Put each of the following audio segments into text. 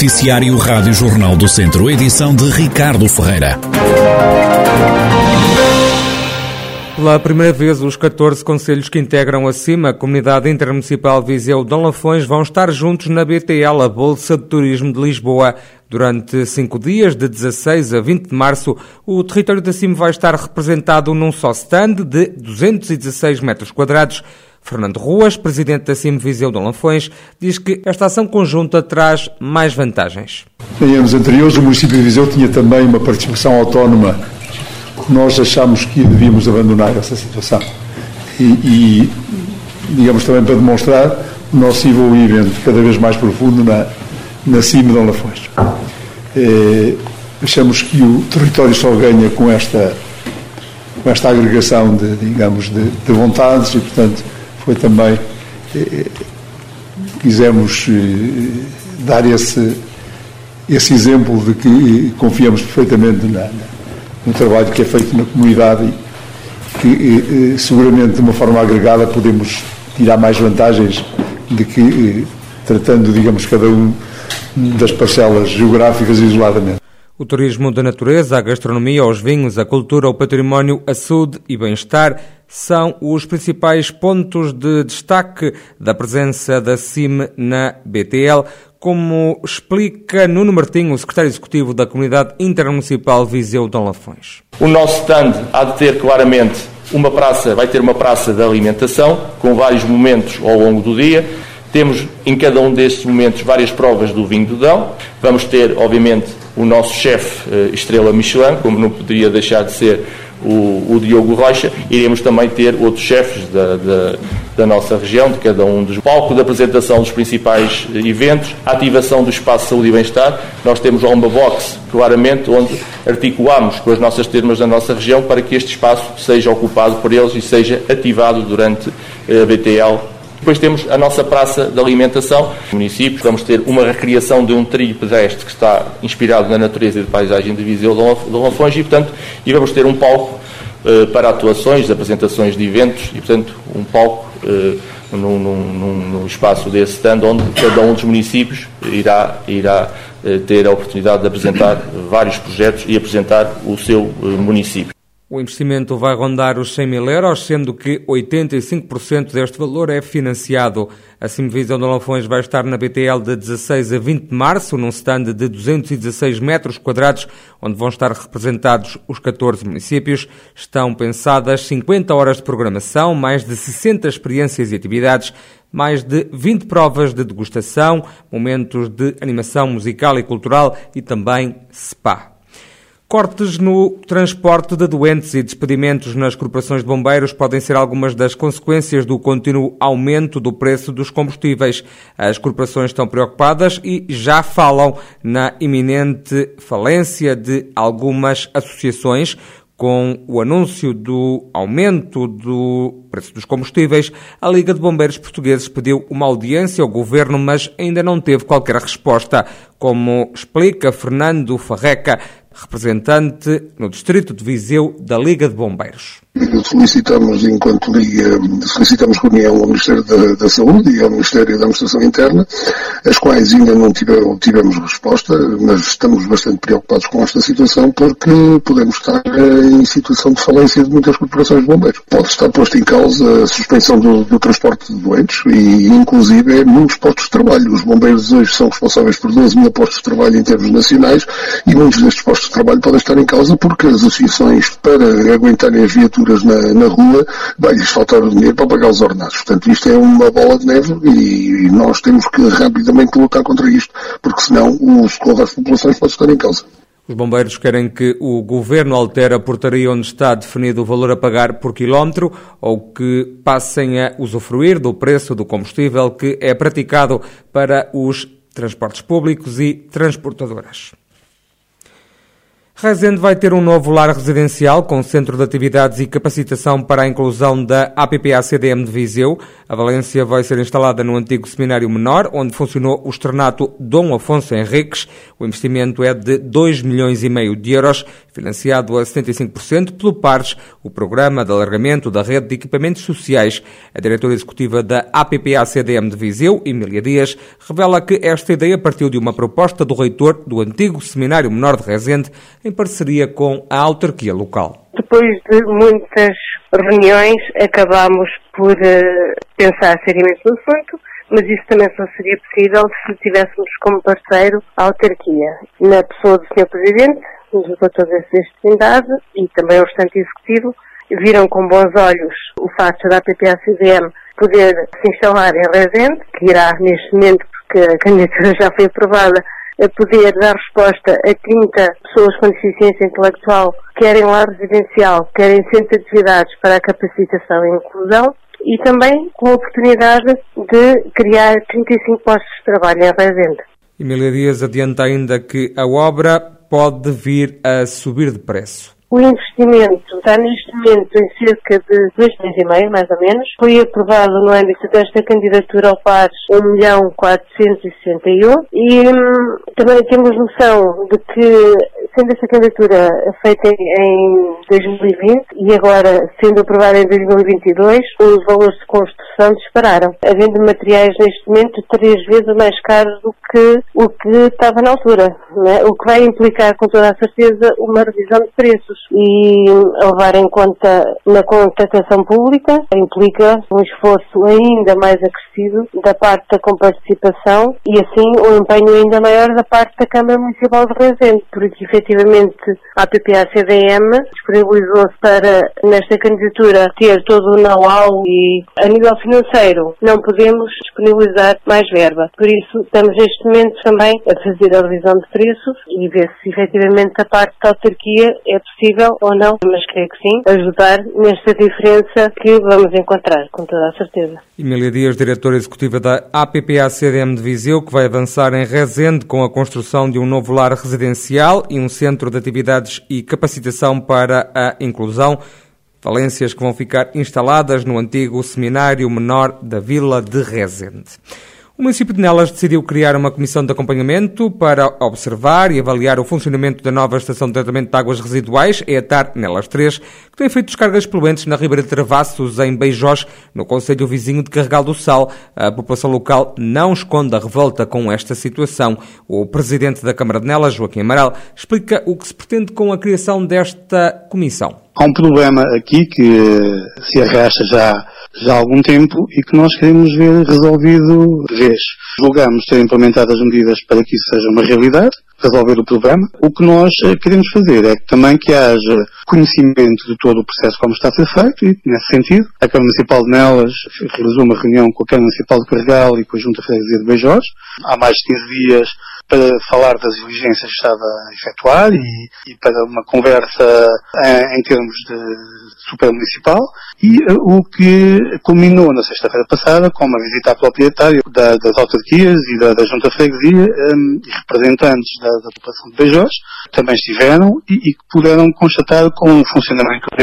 Noticiário Rádio Jornal do Centro, edição de Ricardo Ferreira. Pela primeira vez, os 14 conselhos que integram a CIMA, a Comunidade Intermunicipal Viseu Dom Lafões, vão estar juntos na BTL, a Bolsa de Turismo de Lisboa. Durante cinco dias, de 16 a 20 de março, o território da CIMA vai estar representado num só stand de 216 metros quadrados. Fernando Ruas, presidente da CIM Viseu Dom Lafões, diz que esta ação conjunta traz mais vantagens. Em anos anteriores, o município de Viseu tinha também uma participação autónoma. Nós achamos que devíamos abandonar essa situação. E, e digamos também para demonstrar o nosso envolvimento cada vez mais profundo na, na CIM Lafões. É, achamos que o território só ganha com esta, com esta agregação de, digamos, de, de vontades e, portanto, foi também eh, quisemos eh, dar esse, esse exemplo de que confiamos perfeitamente na, no trabalho que é feito na comunidade e que eh, seguramente de uma forma agregada podemos tirar mais vantagens de que tratando, digamos, cada um das parcelas geográficas isoladamente. O turismo da natureza, a gastronomia, os vinhos, a cultura, o património, a saúde e bem-estar são os principais pontos de destaque da presença da CIM na BTL, como explica Nuno Martinho, o secretário executivo da Comunidade Intermunicipal Viseu Dom Lafões. O nosso stand há de ter claramente uma praça, vai ter uma praça de alimentação, com vários momentos ao longo do dia. Temos em cada um destes momentos várias provas do vinho do Dão. Vamos ter, obviamente, o nosso chefe uh, Estrela Michelin, como não poderia deixar de ser o, o Diogo Rocha. Iremos também ter outros chefes da, da, da, nossa região, de cada um dos palcos de apresentação dos principais eventos, a ativação do espaço de saúde e bem-estar. Nós temos uma box, claramente, onde articulamos com as nossas termas da nossa região para que este espaço seja ocupado por eles e seja ativado durante a BTL depois temos a nossa praça de alimentação. No município vamos ter uma recriação de um trilho pedestre que está inspirado na natureza e de paisagem de Viseu de Lafões e, portanto, e vamos ter um palco uh, para atuações, apresentações de eventos e, portanto, um palco uh, num, num, num, espaço desse stand onde cada um dos municípios irá, irá uh, ter a oportunidade de apresentar vários projetos e apresentar o seu município. O investimento vai rondar os 100 mil euros, sendo que 85% deste valor é financiado. A Simvisão de Lafões vai estar na BTL de 16 a 20 de março, num stand de 216 metros quadrados, onde vão estar representados os 14 municípios. Estão pensadas 50 horas de programação, mais de 60 experiências e atividades, mais de 20 provas de degustação, momentos de animação musical e cultural e também spa. Cortes no transporte de doentes e despedimentos nas corporações de bombeiros podem ser algumas das consequências do contínuo aumento do preço dos combustíveis. As corporações estão preocupadas e já falam na iminente falência de algumas associações. Com o anúncio do aumento do preço dos combustíveis, a Liga de Bombeiros Portugueses pediu uma audiência ao governo, mas ainda não teve qualquer resposta. Como explica Fernando Farreca, representante no distrito de Viseu da Liga de Bombeiros. Solicitamos, enquanto Liga, solicitamos reunião ao Ministério da, da, Saúde e ao Ministério da Administração Interna, as quais ainda não tivemos, tivemos resposta, mas estamos bastante preocupados com esta situação porque podemos estar em situação de falência de muitas corporações de bombeiros. Pode estar posto em causa a suspensão do, do transporte de doentes e, inclusive, muitos postos de trabalho. Os bombeiros hoje são responsáveis por 12 mil postos de trabalho em termos nacionais e muitos destes postos de trabalho podem estar em causa porque as associações, para aguentarem as viaturas na, na rua, vai-lhes faltar o dinheiro para pagar os ordenados. Portanto, isto é uma bola de neve e, e nós temos que rapidamente lutar contra isto, porque senão o socorro das populações pode estar em causa. Os bombeiros querem que o governo altere a portaria onde está definido o valor a pagar por quilómetro ou que passem a usufruir do preço do combustível que é praticado para os transportes públicos e transportadoras. Rezende vai ter um novo lar residencial com centro de atividades e capacitação para a inclusão da APPA-CDM de Viseu. A Valência vai ser instalada no antigo seminário menor, onde funcionou o externato Dom Afonso Henriques. O investimento é de 2 milhões e meio de euros. financiado a 75% pelo PARS, o Programa de Alargamento da Rede de Equipamentos Sociais. A diretora executiva da APPA-CDM de Viseu, Emília Dias, revela que esta ideia partiu de uma proposta do reitor do antigo Seminário Menor de Rezende, em parceria com a autarquia local. Depois de muitas reuniões, acabámos por uh, pensar seriamente no assunto, mas isso também só seria possível se tivéssemos como parceiro a autarquia, na pessoa do Sr. Presidente, do Dr. Desse Trindade e também o restante executivo, viram com bons olhos o facto da APPA-CDM poder se instalar em Rezende, que irá neste momento, porque a candidatura já foi aprovada, a poder dar resposta a 30 pessoas com deficiência intelectual, querem lá residencial, querem centro de atividades para a capacitação e inclusão, e também com a oportunidade de criar 35 postos de trabalho em Rezende. Emília Dias adianta ainda que a obra pode vir a subir de preço. O investimento está neste momento em cerca de 2 milhões e meio, mais ou menos. Foi aprovado no âmbito desta candidatura ao PARS 1 milhão 461 e hum, também temos noção de que sendo essa candidatura feita em 2020 e agora sendo aprovada em 2022, os valores de construção dispararam, havendo materiais neste momento três vezes mais caros do que o que estava na altura, né? o que vai implicar com toda a certeza uma revisão de preços e levar em conta na contratação pública implica um esforço ainda mais acrescido da parte da comparticipação e assim um empenho ainda maior da parte da Câmara Municipal de Rezende, porque efetivamente a PPA-CDM disponibilizou-se para, nesta candidatura, ter todo o know-how e, a nível financeiro, não podemos disponibilizar mais verba. Por isso, estamos neste momento também a fazer a revisão de preços e ver se efetivamente a parte da autarquia é possível ou não, mas creio que sim, ajudar nesta diferença que vamos encontrar, com toda a certeza. Emília Dias, diretora executiva da APPA-CDM de Viseu, que vai avançar em Rezende com a construção de um novo lar residencial e um centro de atividades e capacitação para a inclusão. Valências que vão ficar instaladas no antigo Seminário Menor da Vila de Rezende. O município de Nelas decidiu criar uma comissão de acompanhamento para observar e avaliar o funcionamento da nova estação de tratamento de águas residuais, EATAR Nelas 3, que tem feito descargas poluentes na Ribeira de Travassos, em Beijós, no Conselho vizinho de Carregal do Sal. A população local não esconde a revolta com esta situação. O presidente da Câmara de Nelas, Joaquim Amaral, explica o que se pretende com a criação desta comissão. Há um problema aqui que se arrasta já já há algum tempo e que nós queremos ver resolvido de vez. Julgamos ter implementado as medidas para que isso seja uma realidade, resolver o problema. O que nós eh, queremos fazer é também que haja conhecimento de todo o processo como está a ser feito e, nesse sentido, a Câmara Municipal de Nelas realizou uma reunião com a Câmara Municipal de Carregal e com a Junta Freguesia de Beijós, há mais de 15 dias, para falar das diligências que estava a efetuar e, e para uma conversa em, em termos de super municipal. E uh, o que culminou na sexta-feira passada com uma visita à proprietária da, das autarquias e da, da Junta Freguesia um, e representantes da, da população de Beijós também estiveram e, e puderam constatar com o funcionamento do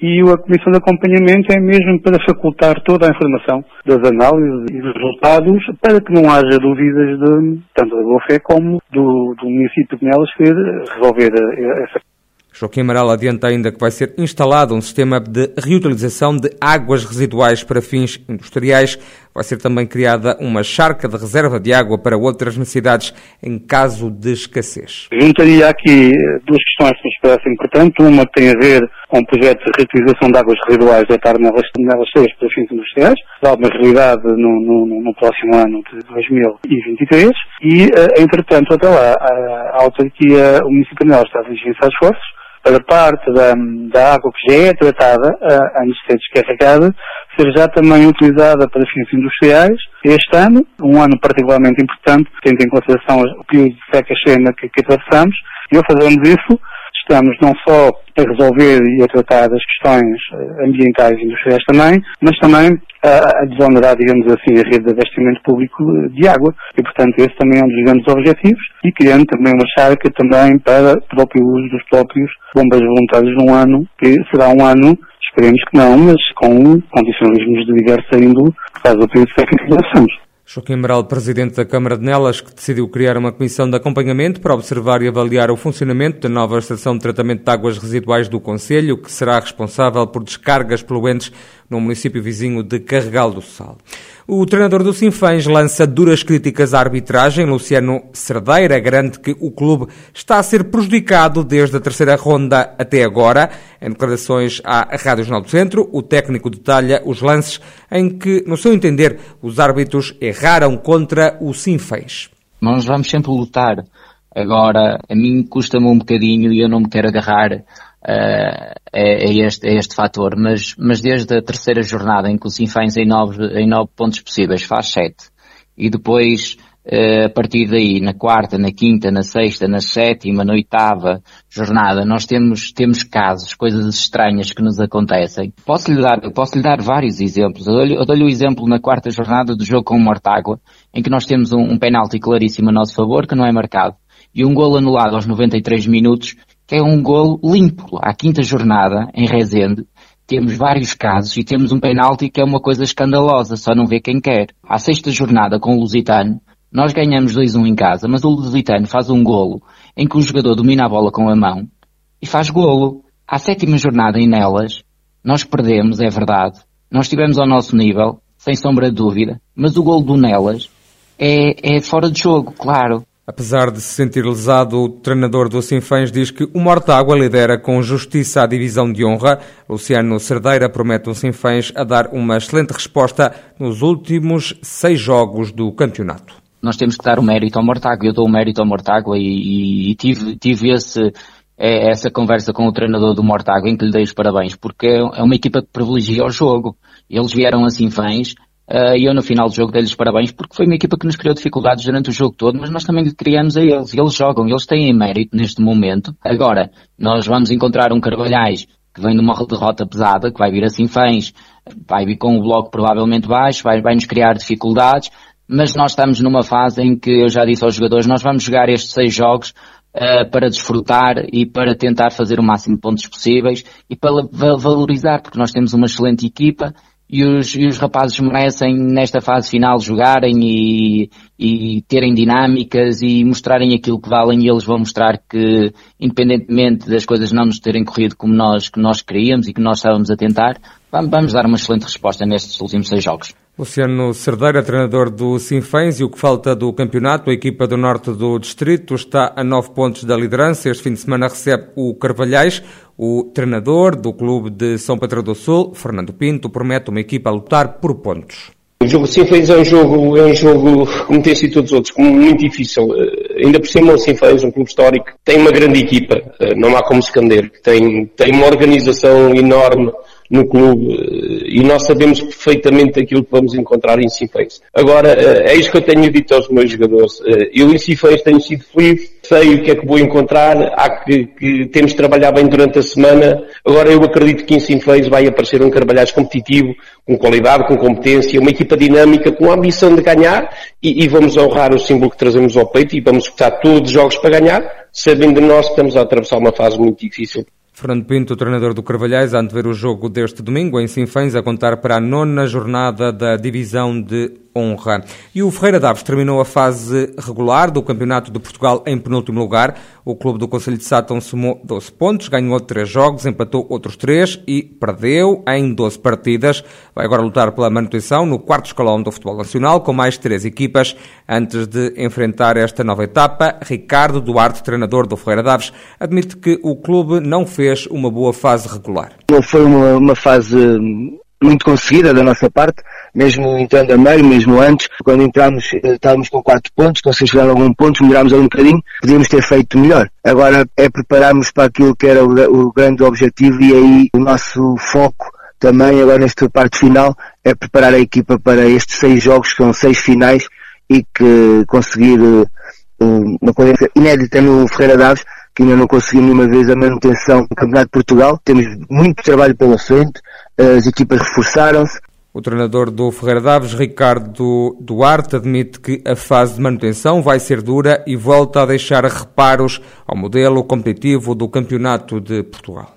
e a Comissão de Acompanhamento é mesmo para facultar toda a informação das análises e dos resultados para que não haja dúvidas de, tanto da boa como do, do município de Nelas resolver essa Joaquim Amaral adianta ainda que vai ser instalado um sistema de reutilização de águas residuais para fins industriais. Vai ser também criada uma charca de reserva de água para outras necessidades em caso de escassez. Juntaria aqui duas questões que nos parecem importantes. Uma tem a ver com o projeto de reutilização de águas residuais da nelas cheias para fins industriais. Dá uma realidade no, no, no, próximo ano de 2023. E, eh, entretanto, até lá, a, a autarquia, o município de Nelas está a esforços para parte da, da água que já é tratada, antes de ser descarregada, ser já também utilizada para fins industriais este ano, um ano particularmente importante, tendo em consideração o período de seca cheia que, que atravessamos, e ao fazermos isso, estamos não só a resolver e a tratar das questões eh, ambientais e industriais também, mas também a, a desonerar, digamos assim, a rede de abastecimento público de água. E, portanto, esse também é um dos grandes objetivos e criando também uma charca também para o próprio uso dos próprios bombeiros voluntários num ano, que será um ano, esperemos que não, mas com condicionalismos de diversa índole, por causa do período seca que passamos. Joaquim Amaral, presidente da Câmara de Nelas, que decidiu criar uma comissão de acompanhamento para observar e avaliar o funcionamento da nova estação de tratamento de águas residuais do Conselho, que será responsável por descargas poluentes no município vizinho de Carregal do Sal. O treinador do Sinfãs lança duras críticas à arbitragem. Luciano Cerdeira garante que o clube está a ser prejudicado desde a terceira ronda até agora. Em declarações à Rádio Jornal do Centro, o técnico detalha os lances em que, no seu entender, os árbitros erraram contra o Sinfãs. Nós vamos sempre lutar. Agora, a mim custa-me um bocadinho e eu não me quero agarrar é, é, este, é este fator, mas, mas desde a terceira jornada em que o Sinfãs em nove, em nove pontos possíveis faz sete, e depois uh, a partir daí, na quarta, na quinta, na sexta, na sétima, na oitava jornada, nós temos, temos casos, coisas estranhas que nos acontecem. Posso lhe dar, posso lhe dar vários exemplos. Eu dou-lhe, dou o exemplo na quarta jornada do jogo com o Mortágua, em que nós temos um, um penalti claríssimo a nosso favor, que não é marcado, e um golo anulado aos 93 minutos, é um golo limpo. À quinta jornada, em Rezende, temos vários casos e temos um penalti que é uma coisa escandalosa, só não vê quem quer. À sexta jornada com o Lusitano, nós ganhamos 2-1 em casa, mas o Lusitano faz um golo em que o jogador domina a bola com a mão e faz golo. À sétima jornada em Nelas, nós perdemos, é verdade. Nós estivemos ao nosso nível, sem sombra de dúvida, mas o golo do Nelas é, é fora de jogo, claro. Apesar de se sentir lesado, o treinador do Sinfãs diz que o Mortágua lidera com justiça a divisão de honra. Luciano Cerdeira promete ao Sinfãs a dar uma excelente resposta nos últimos seis jogos do campeonato. Nós temos que dar o mérito ao Mortágua. Eu dou o mérito ao Mortágua e, e, e tive, tive esse, é, essa conversa com o treinador do Mortágua em que lhe dei os parabéns, porque é uma equipa que privilegia o jogo. Eles vieram a Sinfãs e eu no final do jogo dei-lhes parabéns porque foi uma equipa que nos criou dificuldades durante o jogo todo, mas nós também criamos a eles. Eles jogam, eles têm mérito neste momento. Agora, nós vamos encontrar um Carvalhais que vem de uma derrota pesada, que vai vir assim fãs, vai vir com o bloco provavelmente baixo, vai, vai nos criar dificuldades, mas nós estamos numa fase em que eu já disse aos jogadores, nós vamos jogar estes seis jogos uh, para desfrutar e para tentar fazer o máximo de pontos possíveis e para valorizar, porque nós temos uma excelente equipa e os, e os rapazes merecem nesta fase final jogarem e, e terem dinâmicas e mostrarem aquilo que valem e eles vão mostrar que independentemente das coisas não nos terem corrido como nós, que nós queríamos e que nós estávamos a tentar, vamos, vamos dar uma excelente resposta nestes últimos seis jogos. Luciano Cerdeira, treinador do Sinfãs e o que falta do campeonato, a equipa do norte do distrito está a nove pontos da liderança. Este fim de semana recebe o Carvalhais. O treinador do clube de São Pedro do Sul, Fernando Pinto, promete uma equipa a lutar por pontos. O jogo Sinfãs é um jogo, é um jogo, como tem sido todos os outros, muito difícil. Uh, ainda por cima o Sinfãs, um clube histórico, tem uma grande equipa, uh, não há como esconder, tem, tem uma organização enorme, no clube eh, e nós sabemos perfeitamente aquilo que vamos encontrar em Cifeis. Agora, eh, é isso que eu tenho dito aos meus jogadores. Eh, eu em Cifeis tenho sido feliz, sei o que é que vou encontrar, há que, que temos de trabalhar bem durante a semana. Agora eu acredito que em Cifeis vai aparecer um Carvalhais competitivo, com qualidade, com competência, uma equipa dinâmica, com a ambição de ganhar e, e vamos honrar o símbolo que trazemos ao peito e vamos disputar todos os jogos para ganhar, sabendo nós que estamos a atravessar uma fase muito difícil. Fernando Pinto, treinador do Carvalhais, antever o jogo deste domingo em Sinfãs, a contar para a nona jornada da divisão de honra. E o Ferreira Daves terminou a fase regular do Campeonato de Portugal em penúltimo lugar. O clube do Conselho de Sátão somou 12 pontos, ganhou 3 jogos, empatou outros 3 e perdeu em 12 partidas. Vai agora lutar pela manutenção no quarto escalão do futebol nacional, com mais três equipas. Antes de enfrentar esta nova etapa, Ricardo Duarte, treinador do Ferreira Daves, admite que o clube não fez uma boa fase regular. Não foi uma, uma fase muito conseguida da nossa parte, mesmo entrando a meio, mesmo antes, quando entramos, eh, estávamos com 4 pontos, conseguimos chegar a algum ponto, melhorámos ali um bocadinho, podíamos ter feito melhor. Agora é prepararmos para aquilo que era o, o grande objetivo e aí o nosso foco também agora nesta parte final é preparar a equipa para estes seis jogos, que são seis finais e que conseguir uh, uma coisa inédita no Ferreira Daves, que ainda não conseguimos nenhuma vez a manutenção do Campeonato de Portugal. Temos muito trabalho pela frente, as equipas reforçaram-se. O treinador do Ferreira Daves, Ricardo Duarte, admite que a fase de manutenção vai ser dura e volta a deixar reparos ao modelo competitivo do Campeonato de Portugal.